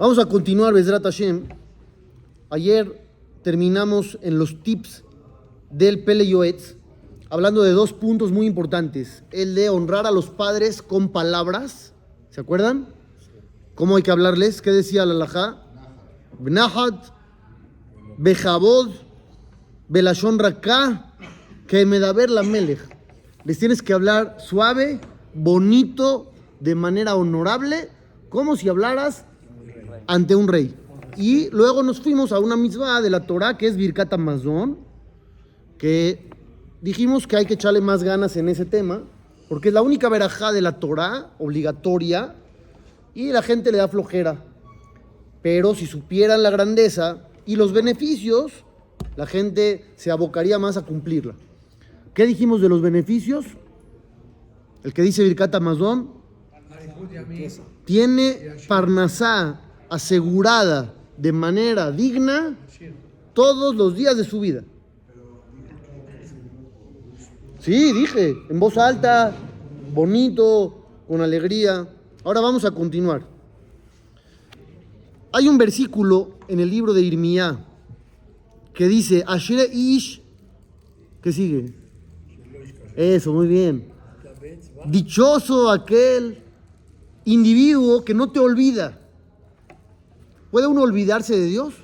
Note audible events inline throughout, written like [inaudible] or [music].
Vamos a continuar, Besrat Hashem. Ayer terminamos en los tips del Pele Yoetz, hablando de dos puntos muy importantes. El de honrar a los padres con palabras. ¿Se acuerdan? ¿Cómo hay que hablarles? ¿Qué decía la Alajá? Bnahat, Bejabod, Belashon Raka, que me da ver la Melech. Les tienes que hablar suave, bonito, de manera honorable, como si hablaras ante un rey. Y luego nos fuimos a una misma de la Torah que es Birkat Amazon, que dijimos que hay que echarle más ganas en ese tema, porque es la única verajá de la Torah obligatoria y la gente le da flojera. Pero si supieran la grandeza y los beneficios, la gente se abocaría más a cumplirla. ¿Qué dijimos de los beneficios? El que dice Birkat Amazon tiene Parnasá asegurada de manera digna todos los días de su vida. Sí, dije, en voz alta, bonito, con alegría. Ahora vamos a continuar. Hay un versículo en el libro de Irmía que dice, Ashere Ish, ¿qué sigue? Eso, muy bien. Dichoso aquel individuo que no te olvida. ¿Puede uno olvidarse de Dios?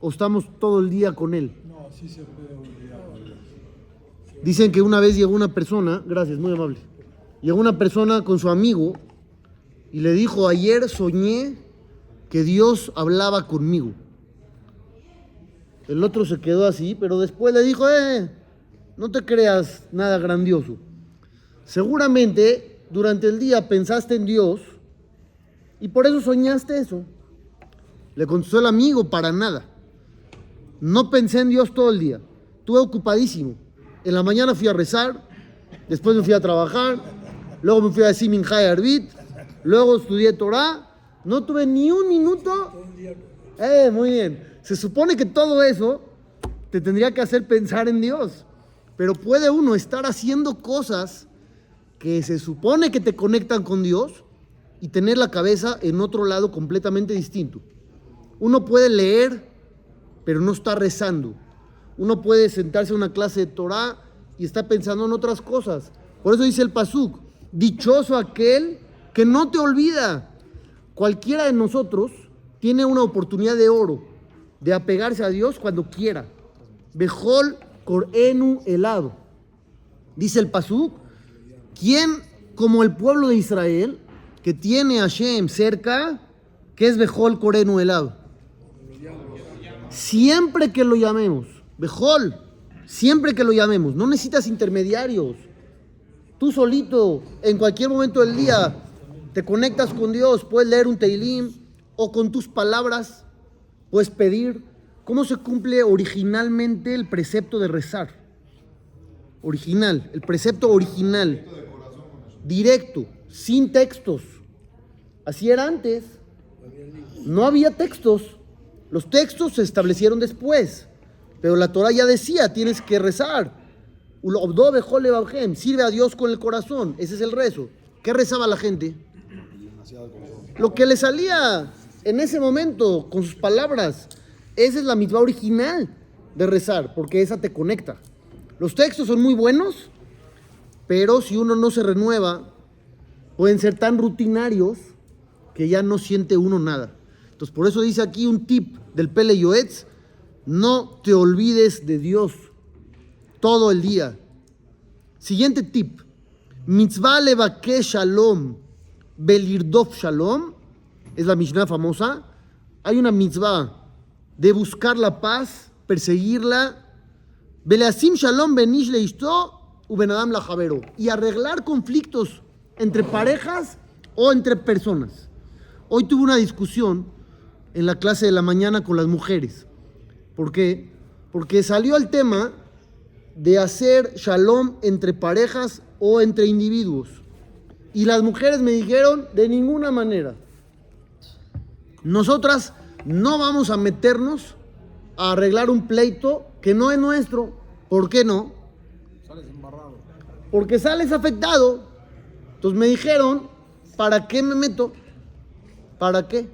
¿O estamos todo el día con Él? No, sí se puede olvidar. Dicen que una vez llegó una persona, gracias, muy amable, llegó una persona con su amigo y le dijo, ayer soñé que Dios hablaba conmigo. El otro se quedó así, pero después le dijo, eh, no te creas nada grandioso. Seguramente durante el día pensaste en Dios y por eso soñaste eso. Le contestó el amigo, para nada. No pensé en Dios todo el día. Estuve ocupadísimo. En la mañana fui a rezar, después me fui a trabajar, luego me fui a decir Minjay Arbit, luego estudié Torah. No tuve ni un minuto. Eh, muy bien. Se supone que todo eso te tendría que hacer pensar en Dios. Pero puede uno estar haciendo cosas que se supone que te conectan con Dios y tener la cabeza en otro lado completamente distinto. Uno puede leer, pero no está rezando. Uno puede sentarse a una clase de Torah y está pensando en otras cosas. Por eso dice el Pasuk, dichoso aquel que no te olvida. Cualquiera de nosotros tiene una oportunidad de oro de apegarse a Dios cuando quiera. Bejol Korenu helado. Dice el Pasuk, ¿quién como el pueblo de Israel que tiene a Hashem cerca, que es Bejol Korenu helado? Siempre que lo llamemos, Bejol, siempre que lo llamemos, no necesitas intermediarios. Tú solito, en cualquier momento del día, te conectas con Dios, puedes leer un Teilim o con tus palabras puedes pedir. ¿Cómo se cumple originalmente el precepto de rezar? Original, el precepto original, directo, sin textos. Así era antes. No había textos. Los textos se establecieron después. Pero la Torah ya decía, tienes que rezar. Sirve a Dios con el corazón. Ese es el rezo. ¿Qué rezaba la gente? Lo que le salía en ese momento con sus palabras. Esa es la misma original de rezar, porque esa te conecta. Los textos son muy buenos, pero si uno no se renueva, pueden ser tan rutinarios que ya no siente uno nada. Entonces, por eso dice aquí un tip del Pele Yoetz, no te olvides de Dios todo el día. Siguiente tip, mitzvah levake shalom, belirdof shalom, es la Mishnah famosa. Hay una mitzvah de buscar la paz, perseguirla, beleasim shalom benish leisto, ubenadam la javero, y arreglar conflictos entre parejas o entre personas. Hoy tuve una discusión en la clase de la mañana con las mujeres. ¿Por qué? Porque salió el tema de hacer shalom entre parejas o entre individuos. Y las mujeres me dijeron, de ninguna manera. Nosotras no vamos a meternos a arreglar un pleito que no es nuestro. ¿Por qué no? Sales embarrado. Porque sales afectado. Entonces me dijeron, ¿para qué me meto? ¿Para qué?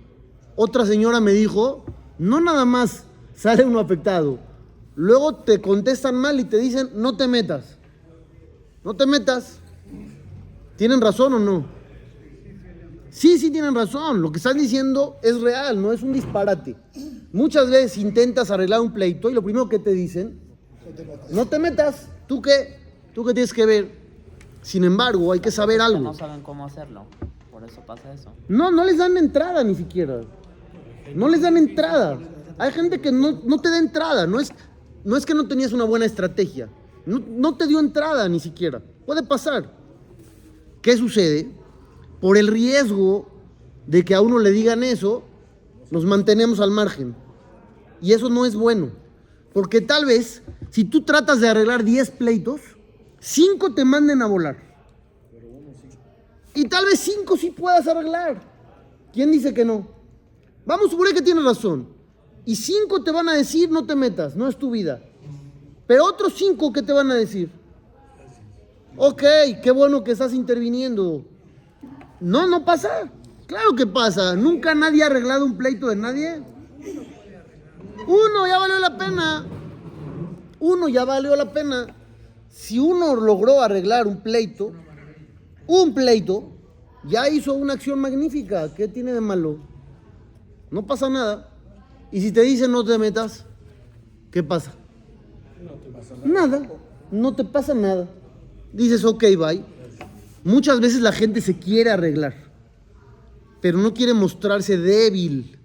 Otra señora me dijo, no nada más sale uno afectado, luego te contestan mal y te dicen, no te metas. No te metas. ¿Tienen razón o no? Sí, sí tienen razón. Lo que están diciendo es real, no es un disparate. Muchas veces intentas arreglar un pleito y lo primero que te dicen, no te metas. ¿Tú qué? ¿Tú qué tienes que ver? Sin embargo, hay que saber algo. No saben cómo hacerlo. Por eso pasa eso. No, no les dan entrada ni siquiera. No les dan entrada. Hay gente que no, no te da entrada. No es, no es que no tenías una buena estrategia. No, no te dio entrada ni siquiera. Puede pasar. ¿Qué sucede? Por el riesgo de que a uno le digan eso, nos mantenemos al margen. Y eso no es bueno. Porque tal vez, si tú tratas de arreglar 10 pleitos, 5 te manden a volar. Y tal vez 5 sí puedas arreglar. ¿Quién dice que no? Vamos a suponer que tienes razón. Y 5 te van a decir, no te metas, no es tu vida. Pero otros 5, ¿qué te van a decir? Ok, qué bueno que estás interviniendo. No, no pasa. Claro que pasa. Nunca nadie ha arreglado un pleito de nadie. Uno ya valió la pena. Uno ya valió la pena. Si uno logró arreglar un pleito, un pleito, ya hizo una acción magnífica. ¿Qué tiene de malo? No pasa nada. Y si te dicen no te metas, ¿qué pasa? Nada. No te pasa nada. Dices, ok, bye. Muchas veces la gente se quiere arreglar, pero no quiere mostrarse débil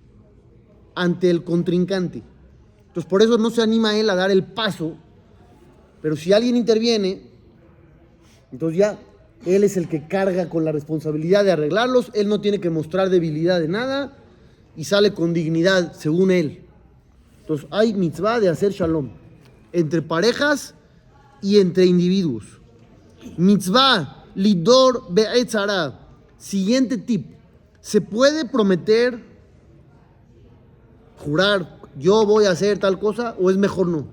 ante el contrincante. Entonces por eso no se anima él a dar el paso, pero si alguien interviene, entonces ya él es el que carga con la responsabilidad de arreglarlos, él no tiene que mostrar debilidad de nada y sale con dignidad según él. Entonces hay mitzvah de hacer shalom entre parejas y entre individuos. Mitzvah lidor be'etzara. Siguiente tip. ¿Se puede prometer, jurar, yo voy a hacer tal cosa o es mejor no?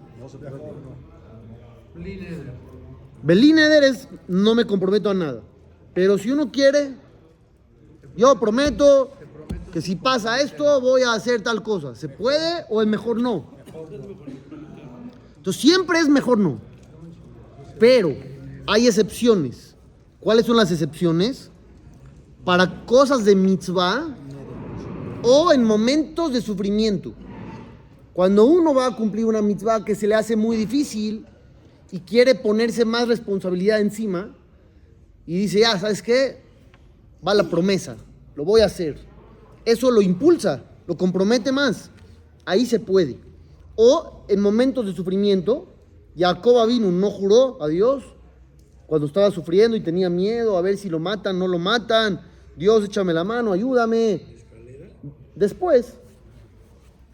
Belín Eder es no me comprometo a nada. Pero si uno quiere, yo prometo que si pasa esto voy a hacer tal cosa. ¿Se puede o es mejor no? Entonces siempre es mejor no. Pero hay excepciones. ¿Cuáles son las excepciones? Para cosas de mitzvah o en momentos de sufrimiento. Cuando uno va a cumplir una mitzvah que se le hace muy difícil y quiere ponerse más responsabilidad encima y dice, ya, ¿sabes qué? Va la promesa, lo voy a hacer. Eso lo impulsa, lo compromete más. Ahí se puede. O en momentos de sufrimiento, Jacob vino, no juró a Dios cuando estaba sufriendo y tenía miedo a ver si lo matan, no lo matan. Dios, échame la mano, ayúdame. Después,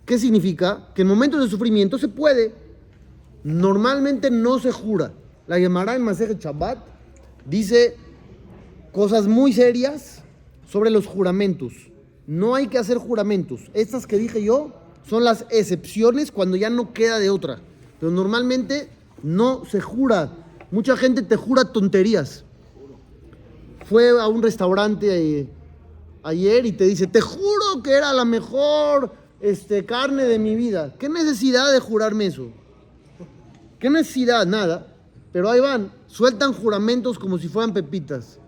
¿qué significa? Que en momentos de sufrimiento se puede. Normalmente no se jura. La llamará en Maseje Shabbat dice cosas muy serias sobre los juramentos. No hay que hacer juramentos. Estas que dije yo son las excepciones cuando ya no queda de otra. Pero normalmente no se jura. Mucha gente te jura tonterías. Fue a un restaurante eh, ayer y te dice, te juro que era la mejor este, carne de mi vida. ¿Qué necesidad de jurarme eso? ¿Qué necesidad? Nada. Pero ahí van, sueltan juramentos como si fueran pepitas.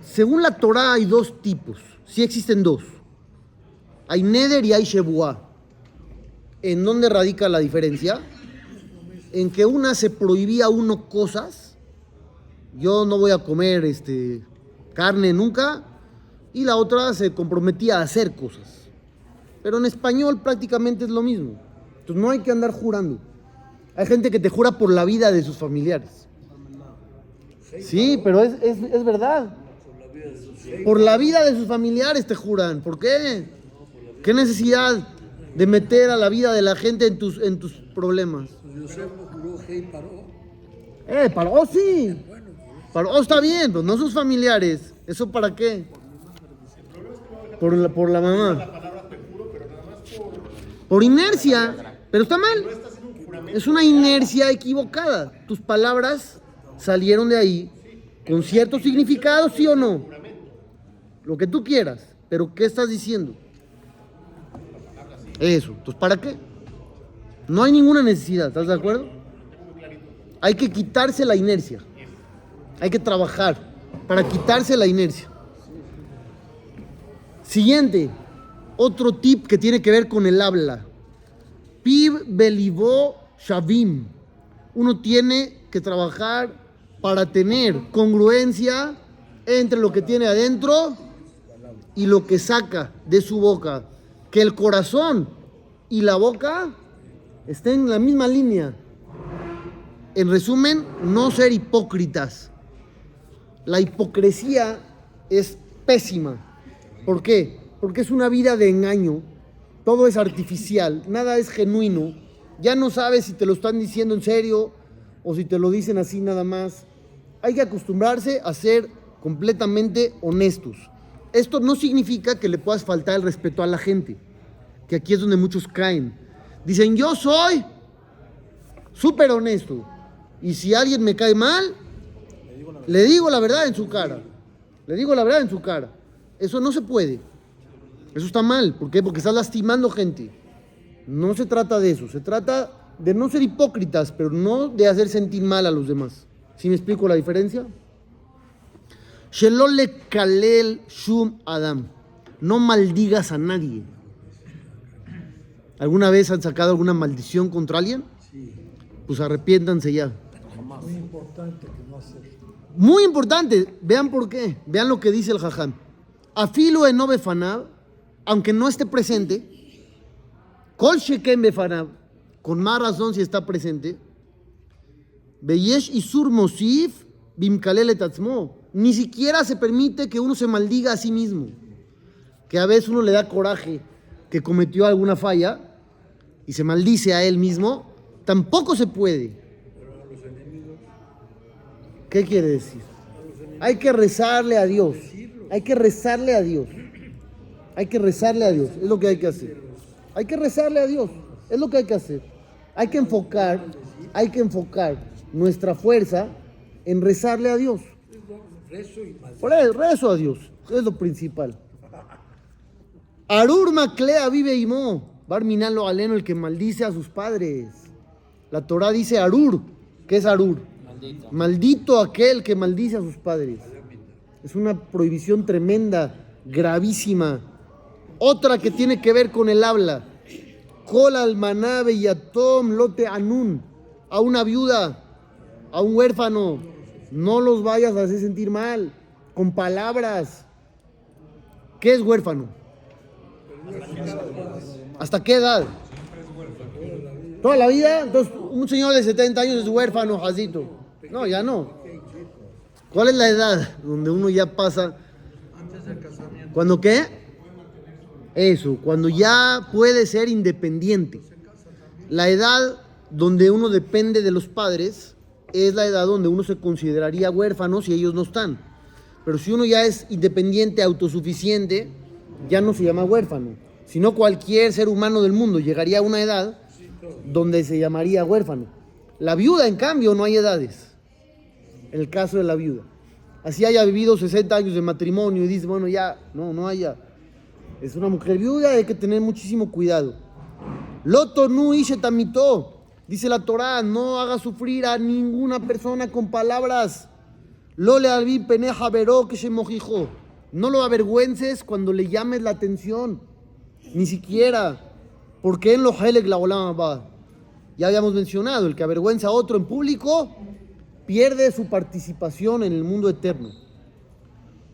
Según la Torah hay dos tipos. Sí existen dos. Hay Neder y hay Shebuah. ¿En dónde radica la diferencia? En que una se prohibía a uno cosas. Yo no voy a comer este, carne nunca. Y la otra se comprometía a hacer cosas. Pero en español prácticamente es lo mismo. Entonces no hay que andar jurando. Hay gente que te jura por la vida de sus familiares. Sí, pero es, es, es verdad. Por la vida de sus familiares te juran. ¿Por qué? ¿Qué necesidad de meter a la vida de la gente en tus, en tus problemas? Eh, paró sí. Paró está bien, pero no sus familiares. ¿Eso para qué? Por la, por la mamá. Por inercia. Pero está mal. Es una inercia equivocada. Tus palabras salieron de ahí Con cierto significado, sí o no. Lo que tú quieras. Pero ¿qué estás diciendo? Eso. Entonces, ¿para qué? No hay ninguna necesidad, ¿estás de acuerdo? Hay que quitarse la inercia. Hay que trabajar para quitarse la inercia. Siguiente, otro tip que tiene que ver con el habla. Pib belivó shavim. Uno tiene que trabajar para tener congruencia entre lo que tiene adentro y lo que saca de su boca. Que el corazón y la boca estén en la misma línea. En resumen, no ser hipócritas. La hipocresía es pésima. ¿Por qué? Porque es una vida de engaño. Todo es artificial, nada es genuino. Ya no sabes si te lo están diciendo en serio o si te lo dicen así nada más. Hay que acostumbrarse a ser completamente honestos. Esto no significa que le puedas faltar el respeto a la gente, que aquí es donde muchos caen. Dicen, yo soy súper honesto. Y si alguien me cae mal, le digo la verdad en su cara. Le digo la verdad en su cara. Eso no se puede. Eso está mal. ¿Por qué? Porque estás lastimando gente. No se trata de eso. Se trata de no ser hipócritas, pero no de hacer sentir mal a los demás. ¿Sí me explico la diferencia? Shelole kalel shum adam. No maldigas a nadie. ¿Alguna vez han sacado alguna maldición contra alguien? Pues arrepiéntanse ya. Muy importante que no hacer. Muy importante, vean por qué, vean lo que dice el jajam. Afilo en befanab, aunque no esté presente, con más razón si está presente, ni siquiera se permite que uno se maldiga a sí mismo, que a veces uno le da coraje que cometió alguna falla y se maldice a él mismo, tampoco se puede. ¿Qué quiere decir? Hay que rezarle a Dios. Hay que rezarle a Dios. Hay que rezarle a Dios. Es lo que hay que hacer. Hay que rezarle a Dios. Es lo que hay que hacer. Hay que enfocar, hay que enfocar nuestra fuerza en rezarle a Dios. Por eso, rezo a Dios. Es lo principal. Arur Maclea vive Imo. Barminan lo aleno, el que maldice a sus padres. La Torah dice Arur. ¿Qué es Arur? Maldito. Maldito aquel que maldice a sus padres. Es una prohibición tremenda, gravísima. Otra que tiene que ver con el habla. Kol almanabe y atom lote anun. A una viuda, a un huérfano. No los vayas a hacer sentir mal. Con palabras. ¿Qué es huérfano? ¿Hasta qué edad? ¿Toda la vida? Entonces, un señor de 70 años es huérfano, Jacito. No, ya no. ¿Cuál es la edad donde uno ya pasa? ¿Cuándo qué? Eso, cuando ya puede ser independiente. La edad donde uno depende de los padres es la edad donde uno se consideraría huérfano si ellos no están. Pero si uno ya es independiente, autosuficiente, ya no se llama huérfano. Sino cualquier ser humano del mundo llegaría a una edad donde se llamaría huérfano. La viuda, en cambio, no hay edades. En el caso de la viuda. Así haya vivido 60 años de matrimonio y dice, bueno, ya, no, no haya. Es una mujer viuda, hay que tener muchísimo cuidado. Loto nu tamito. Dice la Torá, no haga sufrir a ninguna persona con palabras. Lo le albi peneja veró que se mojijo. No lo avergüences cuando le llames la atención. Ni siquiera. Porque en lo helek la va. Ya habíamos mencionado, el que avergüenza a otro en público pierde su participación en el mundo eterno.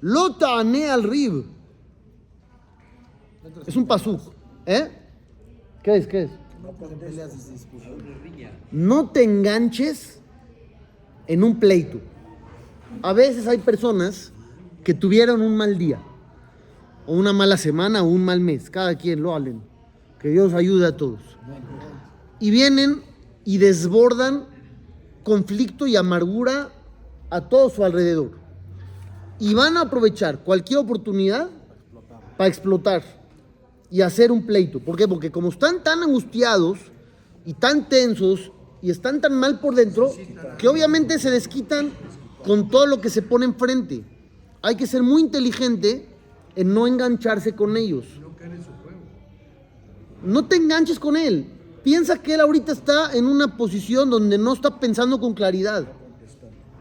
Lota ane al rib. Es un pasuk. ¿Eh? ¿Qué es? ¿Qué es? No te enganches en un pleito. A veces hay personas que tuvieron un mal día, o una mala semana, o un mal mes. Cada quien lo hablen. Que Dios ayude a todos. Y vienen y desbordan conflicto y amargura a todo su alrededor. Y van a aprovechar cualquier oportunidad para explotar y hacer un pleito. ¿Por qué? Porque como están tan angustiados y tan tensos y están tan mal por dentro, que obviamente se desquitan con todo lo que se pone enfrente. Hay que ser muy inteligente en no engancharse con ellos. No te enganches con él. Piensa que él ahorita está en una posición donde no está pensando con claridad.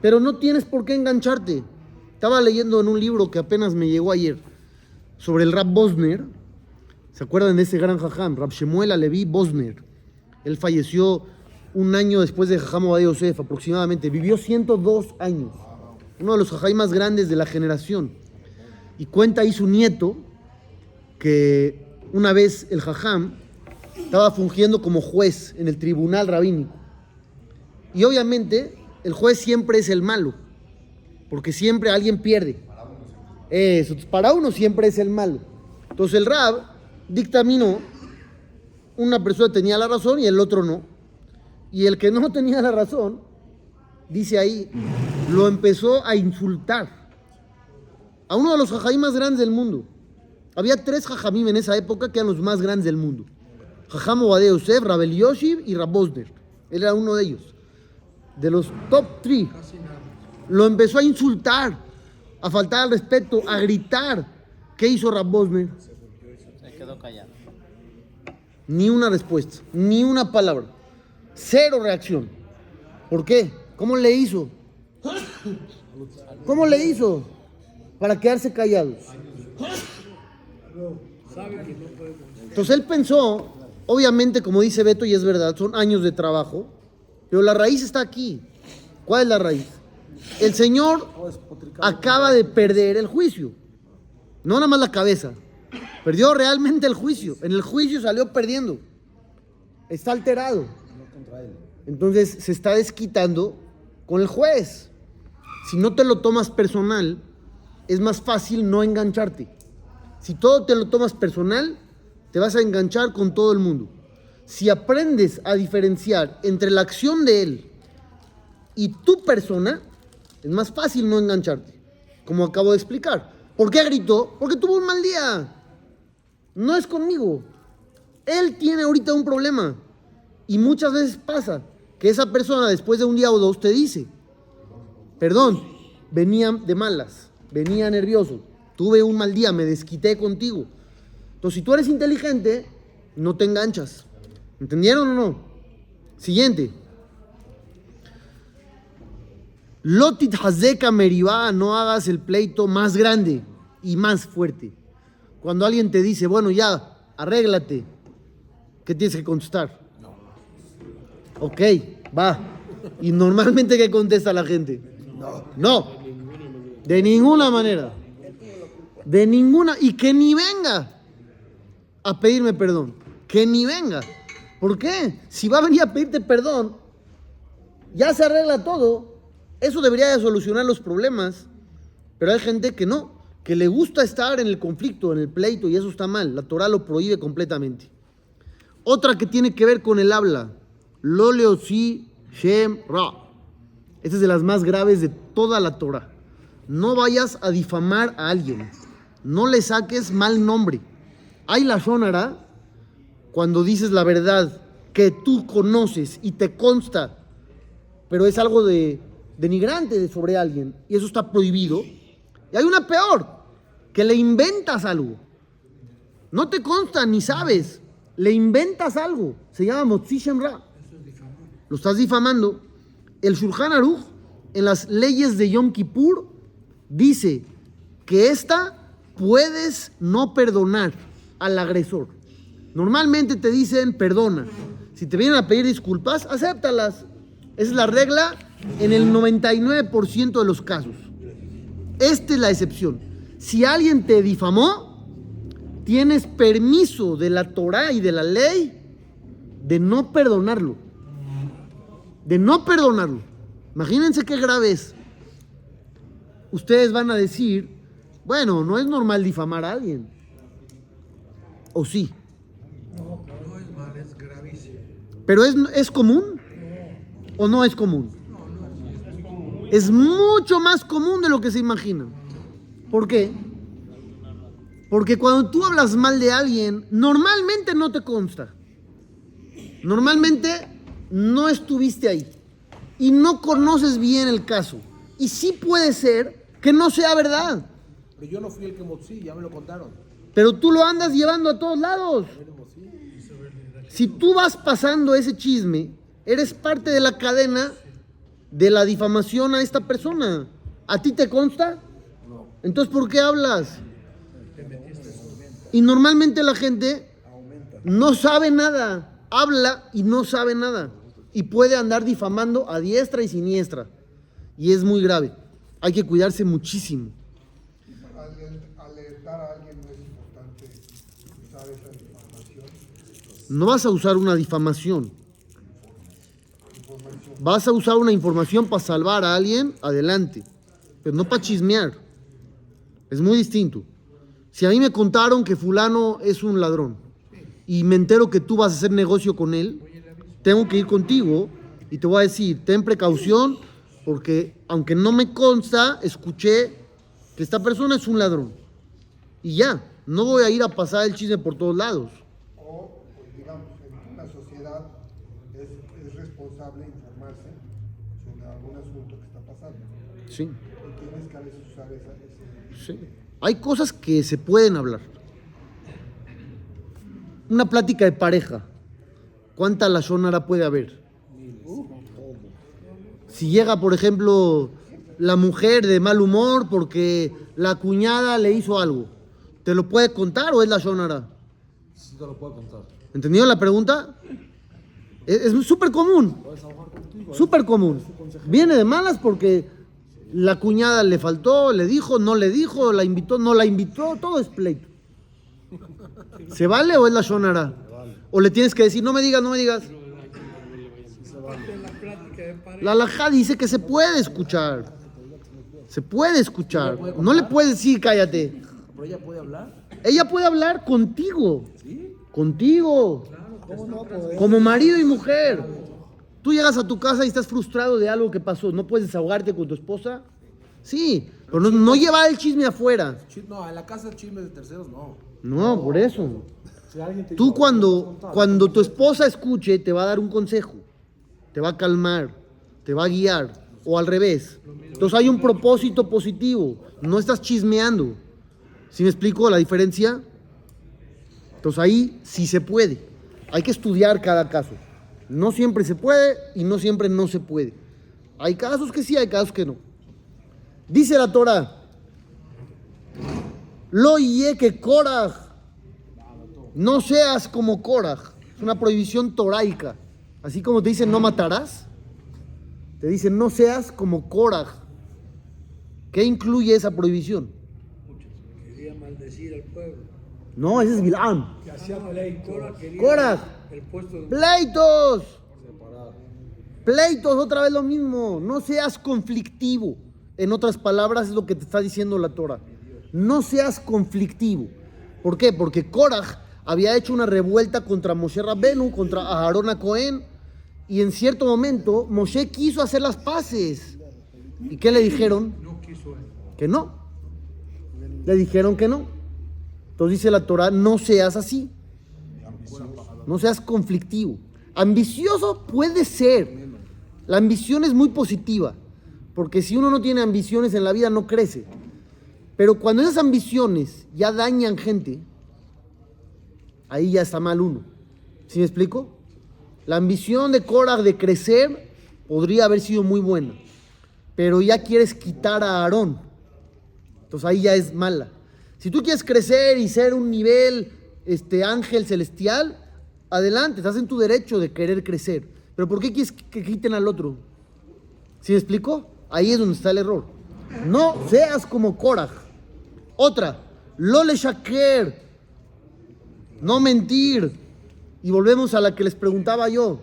Pero no tienes por qué engancharte. Estaba leyendo en un libro que apenas me llegó ayer sobre el Rab Bosner. ¿Se acuerdan de ese gran jajam? Rab Shemuel Alevi Bosner. Él falleció un año después de Jajam Yosef, aproximadamente. Vivió 102 años. Uno de los jajam más grandes de la generación. Y cuenta ahí su nieto que una vez el jajam estaba fungiendo como juez en el tribunal rabínico. Y obviamente el juez siempre es el malo, porque siempre alguien pierde. Eso, para uno siempre es el malo. Entonces el rab dictaminó, una persona tenía la razón y el otro no. Y el que no [laughs] tenía la razón, dice ahí, lo empezó a insultar a uno de los jajamim más grandes del mundo. Había tres jajamim en esa época que eran los más grandes del mundo. Jajam Obadeo Yosef, Rabel Yoshiv y Rabosner. Él era uno de ellos. De los top three. Lo empezó a insultar, a faltar al respeto, a gritar. ¿Qué hizo Rabosner? Callado. Ni una respuesta, ni una palabra. Cero reacción. ¿Por qué? ¿Cómo le hizo? ¿Cómo le hizo? Para quedarse callados. Entonces él pensó, obviamente, como dice Beto, y es verdad, son años de trabajo, pero la raíz está aquí. ¿Cuál es la raíz? El Señor acaba de perder el juicio. No nada más la cabeza. Perdió realmente el juicio. En el juicio salió perdiendo. Está alterado. Entonces se está desquitando con el juez. Si no te lo tomas personal, es más fácil no engancharte. Si todo te lo tomas personal, te vas a enganchar con todo el mundo. Si aprendes a diferenciar entre la acción de él y tu persona, es más fácil no engancharte, como acabo de explicar. ¿Por qué gritó? Porque tuvo un mal día. No es conmigo. Él tiene ahorita un problema. Y muchas veces pasa que esa persona después de un día o dos te dice, perdón, venía de malas, venía nervioso, tuve un mal día, me desquité contigo. Entonces, si tú eres inteligente, no te enganchas. ¿Entendieron o no? Siguiente. Lotit Hazeka Meribá, no hagas el pleito más grande y más fuerte. Cuando alguien te dice, bueno, ya, arréglate, ¿qué tienes que contestar? No. Ok, va. Y normalmente, ¿qué contesta la gente? No. No. De ninguna manera. De ninguna. Y que ni venga a pedirme perdón. Que ni venga. ¿Por qué? Si va a venir a pedirte perdón, ya se arregla todo. Eso debería de solucionar los problemas. Pero hay gente que no, que le gusta estar en el conflicto, en el pleito, y eso está mal. La Torah lo prohíbe completamente. Otra que tiene que ver con el habla. Lo si shem ra. Esta es de las más graves de toda la Torah. No vayas a difamar a alguien. No le saques mal nombre. Hay la sonara cuando dices la verdad que tú conoces y te consta, pero es algo de denigrante sobre alguien y eso está prohibido. Y hay una peor, que le inventas algo. No te consta ni sabes, le inventas algo. Se llama Motzi Shemra. Lo estás difamando. El Shulchan Aruch, en las leyes de Yom Kippur, dice que esta puedes no perdonar al agresor. Normalmente te dicen perdona. Si te vienen a pedir disculpas, acéptalas. Es la regla en el 99% de los casos. Esta es la excepción. Si alguien te difamó, tienes permiso de la Torah y de la ley de no perdonarlo. De no perdonarlo. Imagínense qué grave es. Ustedes van a decir, bueno, no es normal difamar a alguien. ¿O sí? No, no es mal, es gravísimo. ¿Pero es, es común? ¿O no es común? Es mucho más común de lo que se imagina. ¿Por qué? Porque cuando tú hablas mal de alguien, normalmente no te consta. Normalmente no estuviste ahí. Y no conoces bien el caso. Y sí puede ser que no sea verdad. Pero yo no fui el que motzi, ya me lo contaron. Pero tú lo andas llevando a todos lados. Si tú vas pasando ese chisme, eres parte de la cadena de la difamación a esta persona. ¿A ti te consta? Entonces, ¿por qué hablas? Y normalmente la gente no sabe nada, habla y no sabe nada. Y puede andar difamando a diestra y siniestra. Y es muy grave. Hay que cuidarse muchísimo. No vas a usar una difamación. Vas a usar una información para salvar a alguien, adelante. Pero no para chismear. Es muy distinto. Si a mí me contaron que fulano es un ladrón y me entero que tú vas a hacer negocio con él, tengo que ir contigo y te voy a decir, ten precaución porque aunque no me consta, escuché que esta persona es un ladrón. Y ya, no voy a ir a pasar el chisme por todos lados. O, pues, digamos, en una sociedad es, es responsable informarse sobre algún asunto que está pasando. Sí. Y tienes que a veces usar esa, Hay cosas que se pueden hablar. Una plática de pareja. ¿Cuánta la sonara puede haber? Si llega, por ejemplo, la mujer de mal humor porque la cuñada le hizo algo, ¿te lo puede contar o es la sonara? Sí te lo puedo contar. ¿Entendido la pregunta? Es es súper común. Súper común. Viene de malas porque la cuñada le faltó, le dijo, no le dijo, la invitó, no la invitó, todo es pleito. ¿Se vale o es la shonara? O le tienes que decir, no me digas, no me digas. La alajá dice que se puede escuchar. Se puede escuchar. No le puedes decir, cállate. ¿Pero ella puede hablar? Ella puede hablar contigo. Contigo. Como marido y mujer. Tú llegas a tu casa y estás frustrado de algo que pasó. ¿No puedes desahogarte con tu esposa? Sí, pero no, no llevar el chisme afuera. No, en la casa chismes de terceros no. No, por eso. Tú cuando, cuando tu esposa escuche, te va a dar un consejo. Te va a calmar. Te va a guiar. O al revés. Entonces hay un propósito positivo. No estás chismeando. ¿Sí me explico la diferencia? Entonces ahí sí se puede. Hay que estudiar cada caso. No siempre se puede y no siempre no se puede. Hay casos que sí, hay casos que no. Dice la Torah, Lo que Korah, no seas como Korah. Es una prohibición toraica. Así como te dicen no matarás, te dicen no seas como Korah. ¿Qué incluye esa prohibición? Quería maldecir al pueblo. No, ese es Bilam. Que hacía pleito. Cora quería Cora. el puesto de Pleitos. Pleitos, otra vez lo mismo. No seas conflictivo. En otras palabras, es lo que te está diciendo la Torah. No seas conflictivo. ¿Por qué? Porque Korah había hecho una revuelta contra Moshe Rabbenu, contra Aarón a Cohen. Y en cierto momento, Moshe quiso hacer las paces. ¿Y qué le dijeron? no quiso él. Que no. Le dijeron que no. Entonces dice la Torah, no seas así. No seas conflictivo. Ambicioso puede ser. La ambición es muy positiva. Porque si uno no tiene ambiciones en la vida, no crece. Pero cuando esas ambiciones ya dañan gente, ahí ya está mal uno. ¿Sí me explico? La ambición de Korah de crecer podría haber sido muy buena. Pero ya quieres quitar a Aarón. Entonces ahí ya es mala. Si tú quieres crecer y ser un nivel este, ángel celestial, adelante, estás en tu derecho de querer crecer. Pero ¿por qué quieres que quiten al otro? ¿Sí me explico? Ahí es donde está el error. No seas como Korah. Otra, lo le shaker. No mentir. Y volvemos a la que les preguntaba yo,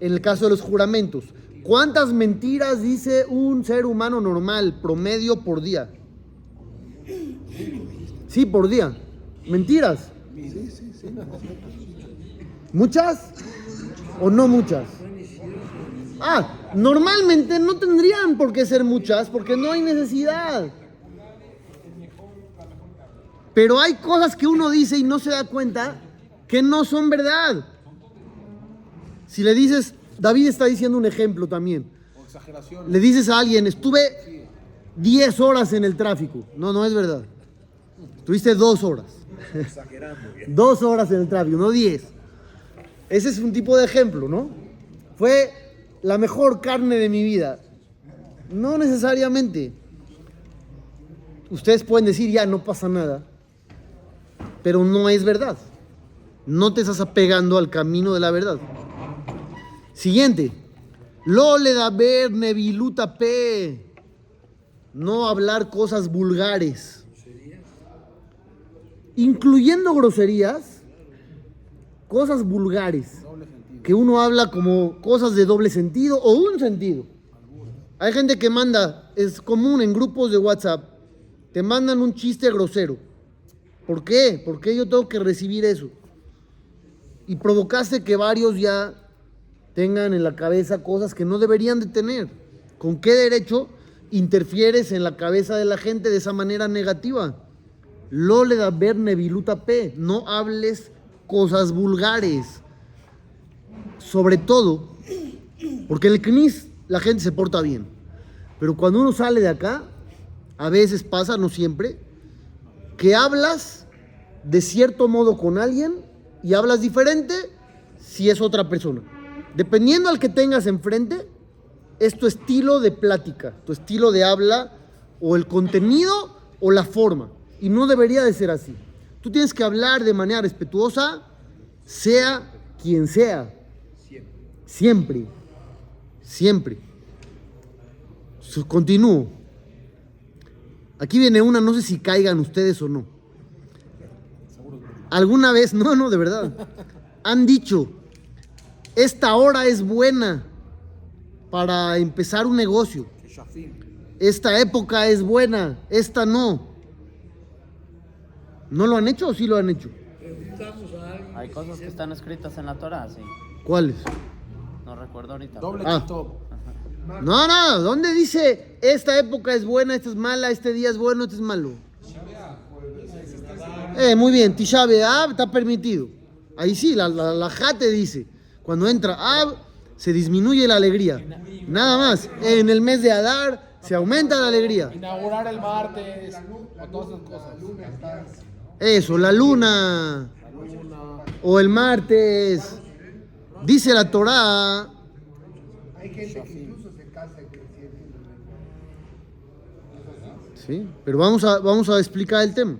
en el caso de los juramentos. ¿Cuántas mentiras dice un ser humano normal, promedio por día? Sí, por día. ¿Mentiras? ¿Muchas? ¿O no muchas? Ah, normalmente no tendrían por qué ser muchas porque no hay necesidad. Pero hay cosas que uno dice y no se da cuenta que no son verdad. Si le dices, David está diciendo un ejemplo también. Le dices a alguien, estuve 10 horas en el tráfico. No, no es verdad. Tuviste dos horas. dos horas en el tráfico, no 10. Ese es un tipo de ejemplo, ¿no? Fue la mejor carne de mi vida. No necesariamente. Ustedes pueden decir, ya, no pasa nada. Pero no es verdad. No te estás apegando al camino de la verdad. Siguiente. Lo le da ver neviluta pe. No hablar cosas vulgares. Incluyendo groserías. Cosas vulgares. Que uno habla como cosas de doble sentido o un sentido. Hay gente que manda, es común en grupos de WhatsApp, te mandan un chiste grosero. ¿Por qué? ¿Por qué yo tengo que recibir eso? Y provocaste que varios ya tengan en la cabeza cosas que no deberían de tener. ¿Con qué derecho interfieres en la cabeza de la gente de esa manera negativa? Lo le da ver neviluta p. No hables cosas vulgares. Sobre todo, porque en el CNIS la gente se porta bien. Pero cuando uno sale de acá, a veces pasa, no siempre, que hablas de cierto modo con alguien y hablas diferente si es otra persona. Dependiendo al que tengas enfrente, es tu estilo de plática, tu estilo de habla, o el contenido o la forma. Y no debería de ser así. Tú tienes que hablar de manera respetuosa, sea quien sea. Siempre. Siempre. Continúo. Aquí viene una, no sé si caigan ustedes o no. ¿Alguna vez? No, no, de verdad. Han dicho, esta hora es buena para empezar un negocio. Esta época es buena, esta no. ¿No lo han hecho o sí lo han hecho? Preguntamos a alguien. Hay cosas que están escritas en la Torah, sí. ¿Cuáles? No recuerdo ahorita. Doble Ah. No, no, ¿dónde dice esta época es buena, esta es mala, este día es bueno, este es malo? Eh, muy bien, Tisha B'Av está permitido. Ahí sí, la, la, la jate dice, cuando entra Ab, se disminuye la alegría. Nada más, en el mes de Adar se aumenta la alegría. Inaugurar el martes. O todas esas cosas. Eso, la luna. O el martes. Dice la Torá. Hay gente que incluso se casa. Sí, pero vamos a, vamos a explicar el tema.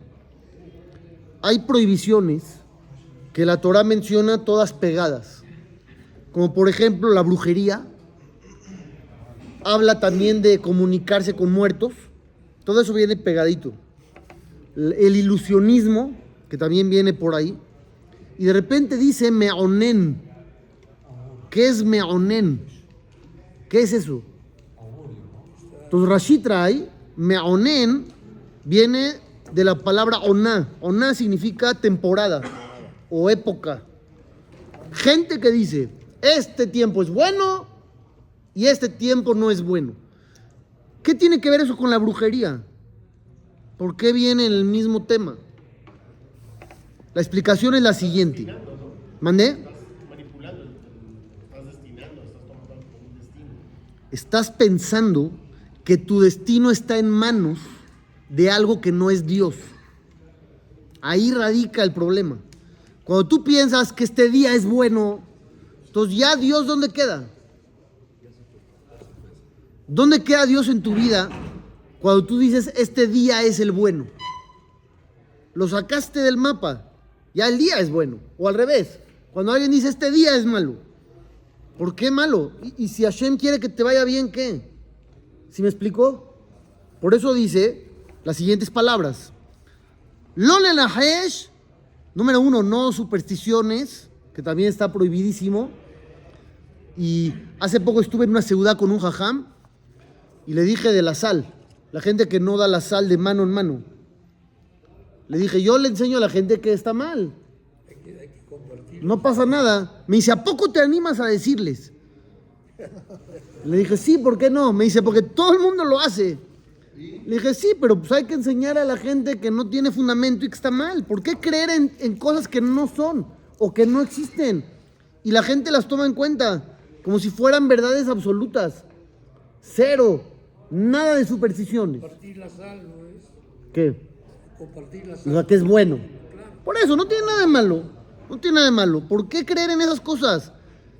Hay prohibiciones que la Torah menciona todas pegadas. Como por ejemplo la brujería. Habla también de comunicarse con muertos. Todo eso viene pegadito. El ilusionismo, que también viene por ahí. Y de repente dice meonen. ¿Qué es meonen? ¿Qué es eso? Entonces Rashi trae, meonen, viene de la palabra oná. Oná significa temporada o época. Gente que dice, este tiempo es bueno y este tiempo no es bueno. ¿Qué tiene que ver eso con la brujería? ¿Por qué viene en el mismo tema? La explicación es la siguiente. ¿Mandé? Estás pensando que tu destino está en manos de algo que no es Dios. Ahí radica el problema. Cuando tú piensas que este día es bueno, entonces ya Dios ¿dónde queda? ¿Dónde queda Dios en tu vida cuando tú dices este día es el bueno? Lo sacaste del mapa, ya el día es bueno. O al revés, cuando alguien dice este día es malo. ¿Por qué malo? Y, y si Hashem quiere que te vaya bien, ¿qué? ¿Sí me explicó? Por eso dice las siguientes palabras. Lo lenahesh, número uno, no supersticiones, que también está prohibidísimo. Y hace poco estuve en una ciudad con un jajam y le dije de la sal, la gente que no da la sal de mano en mano. Le dije, yo le enseño a la gente que está mal. No pasa nada. Me dice, ¿a poco te animas a decirles? Le dije, sí, ¿por qué no? Me dice, porque todo el mundo lo hace. Le dije, sí, pero pues hay que enseñar a la gente que no tiene fundamento y que está mal. ¿Por qué creer en, en cosas que no son o que no existen? Y la gente las toma en cuenta como si fueran verdades absolutas. Cero. Nada de supersticiones. Compartir la sal, ¿no es? ¿Qué? Compartir la O sal. sea, que es bueno. Por eso, no tiene nada de malo. No tiene nada de malo. ¿Por qué creer en esas cosas?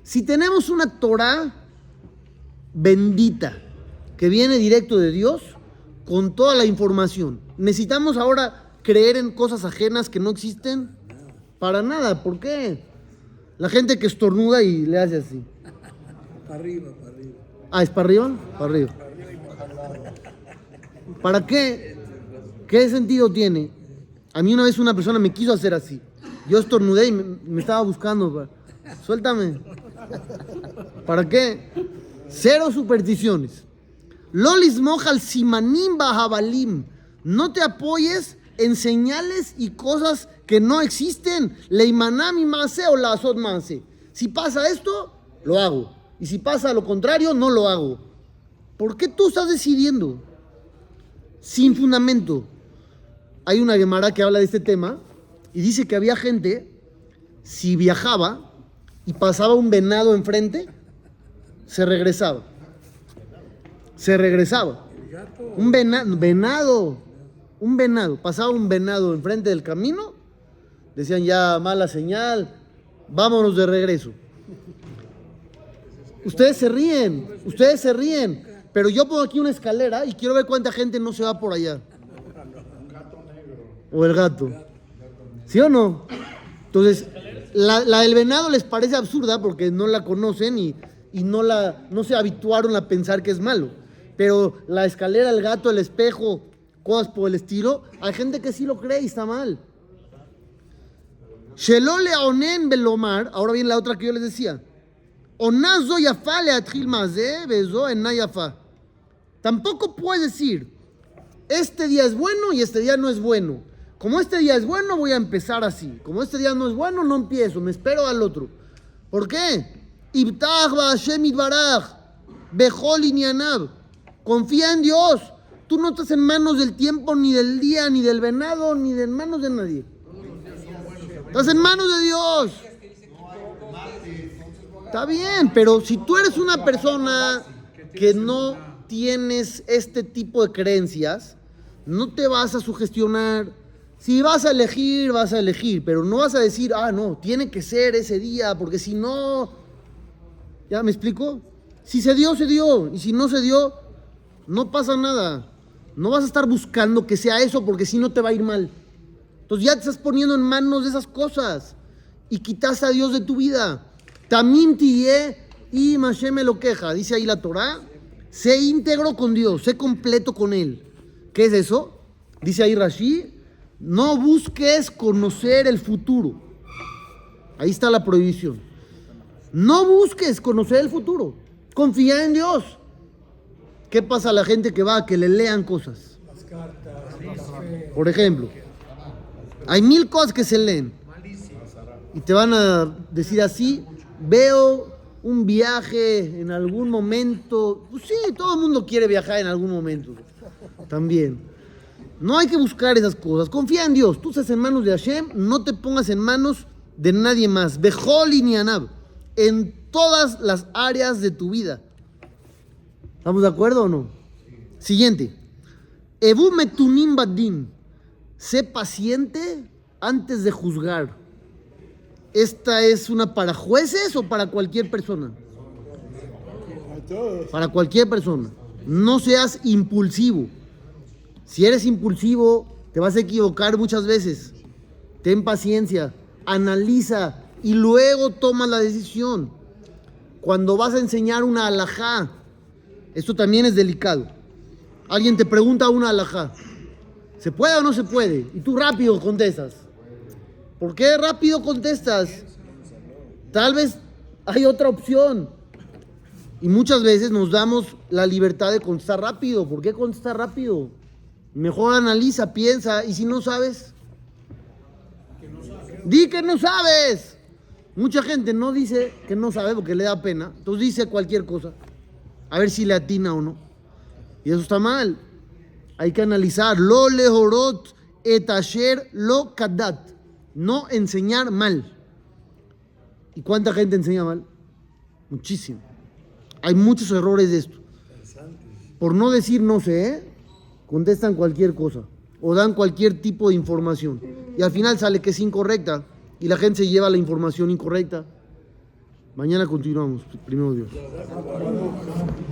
Si tenemos una Torah bendita que viene directo de Dios con toda la información, ¿necesitamos ahora creer en cosas ajenas que no existen? Para nada. ¿Por qué? La gente que estornuda y le hace así. [laughs] Para arriba, para arriba. Ah, ¿es para arriba? Para arriba. ¿Para qué? ¿Qué sentido tiene? A mí una vez una persona me quiso hacer así. Yo estornudé y me, estaba buscando. pa- Suéltame. ¿Para qué? Cero supersticiones. Lolis mojal simanim bajabalim. No te apoyes en señales y cosas que no existen. Leimanami mase o la mase. Si pasa esto, lo hago. Y si pasa lo contrario, no lo hago. ¿Por qué tú estás decidiendo? Sin fundamento. Hay una Gemara que habla de este tema y dice que había gente, si viajaba y pasaba un venado enfrente, se regresaba. Se regresaba. Un vena- venado, un venado, pasaba un venado enfrente del camino, decían ya mala señal, vámonos de regreso. Ustedes se ríen, ustedes se ríen, pero yo pongo aquí una escalera y quiero ver cuánta gente no se va por allá. O el gato. ¿Sí o no? Entonces, la, la del venado les parece absurda porque no la conocen y, y no, la, no se habituaron a pensar que es malo. Pero la escalera, el gato, el espejo, cosas por el estilo, hay gente que sí lo cree y está mal. Shelo leonen belomar, ahora viene la otra que yo les decía. Onazo yafa leatril mazé, bezo en yafa. Tampoco puedes decir, este día es bueno y este día no es bueno. Como este día es bueno, voy a empezar así. Como este día no es bueno, no empiezo, me espero al otro. ¿Por qué? Confía en Dios. Tú no estás en manos del tiempo, ni del día, ni del venado, ni de manos de nadie. Estás en manos de Dios. Está bien, pero si tú eres una persona que no tienes este tipo de creencias, no te vas a sugestionar. Si vas a elegir, vas a elegir, pero no vas a decir, ah, no, tiene que ser ese día, porque si no, ¿ya me explico? Si se dio, se dio, y si no se dio, no pasa nada. No vas a estar buscando que sea eso, porque si no te va a ir mal. Entonces ya te estás poniendo en manos de esas cosas y quitas a Dios de tu vida. Tamim tiye y Mashem lo queja, dice ahí la Torah. Sé íntegro con Dios, sé completo con Él. ¿Qué es eso? Dice ahí Rashi, no busques conocer el futuro. Ahí está la prohibición. No busques conocer el futuro. Confía en Dios. ¿Qué pasa a la gente que va a que le lean cosas? Por ejemplo, hay mil cosas que se leen. Y te van a decir así, veo un viaje en algún momento. Pues sí, todo el mundo quiere viajar en algún momento. También. No hay que buscar esas cosas. Confía en Dios. Tú estás en manos de Hashem, no te pongas en manos de nadie más. Bejol y Nianab. En todas las áreas de tu vida. ¿Estamos de acuerdo o no? Siguiente. Ebu metunim badin. Sé paciente antes de juzgar. ¿Esta es una para jueces o para cualquier persona? Para cualquier persona. No seas impulsivo. Si eres impulsivo, te vas a equivocar muchas veces. Ten paciencia, analiza y luego toma la decisión. Cuando vas a enseñar una alajá, esto también es delicado. Alguien te pregunta una alajá. ¿Se puede o no se puede? Y tú rápido contestas. ¿Por qué rápido contestas? Tal vez hay otra opción. Y muchas veces nos damos la libertad de contestar rápido. ¿Por qué contestar rápido? Mejor analiza, piensa. Y si no sabes, di que no sabes. Mucha gente no dice que no sabe porque le da pena. Entonces dice cualquier cosa. A ver si le atina o no. Y eso está mal. Hay que analizar. Lo lehorot etasher lo kadat. No enseñar mal. ¿Y cuánta gente enseña mal? Muchísimo. Hay muchos errores de esto. por no decir no sé, contestan cualquier cosa o dan cualquier tipo de información. Y al final sale que es incorrecta y la gente se lleva la información incorrecta. Mañana continuamos, primero Dios.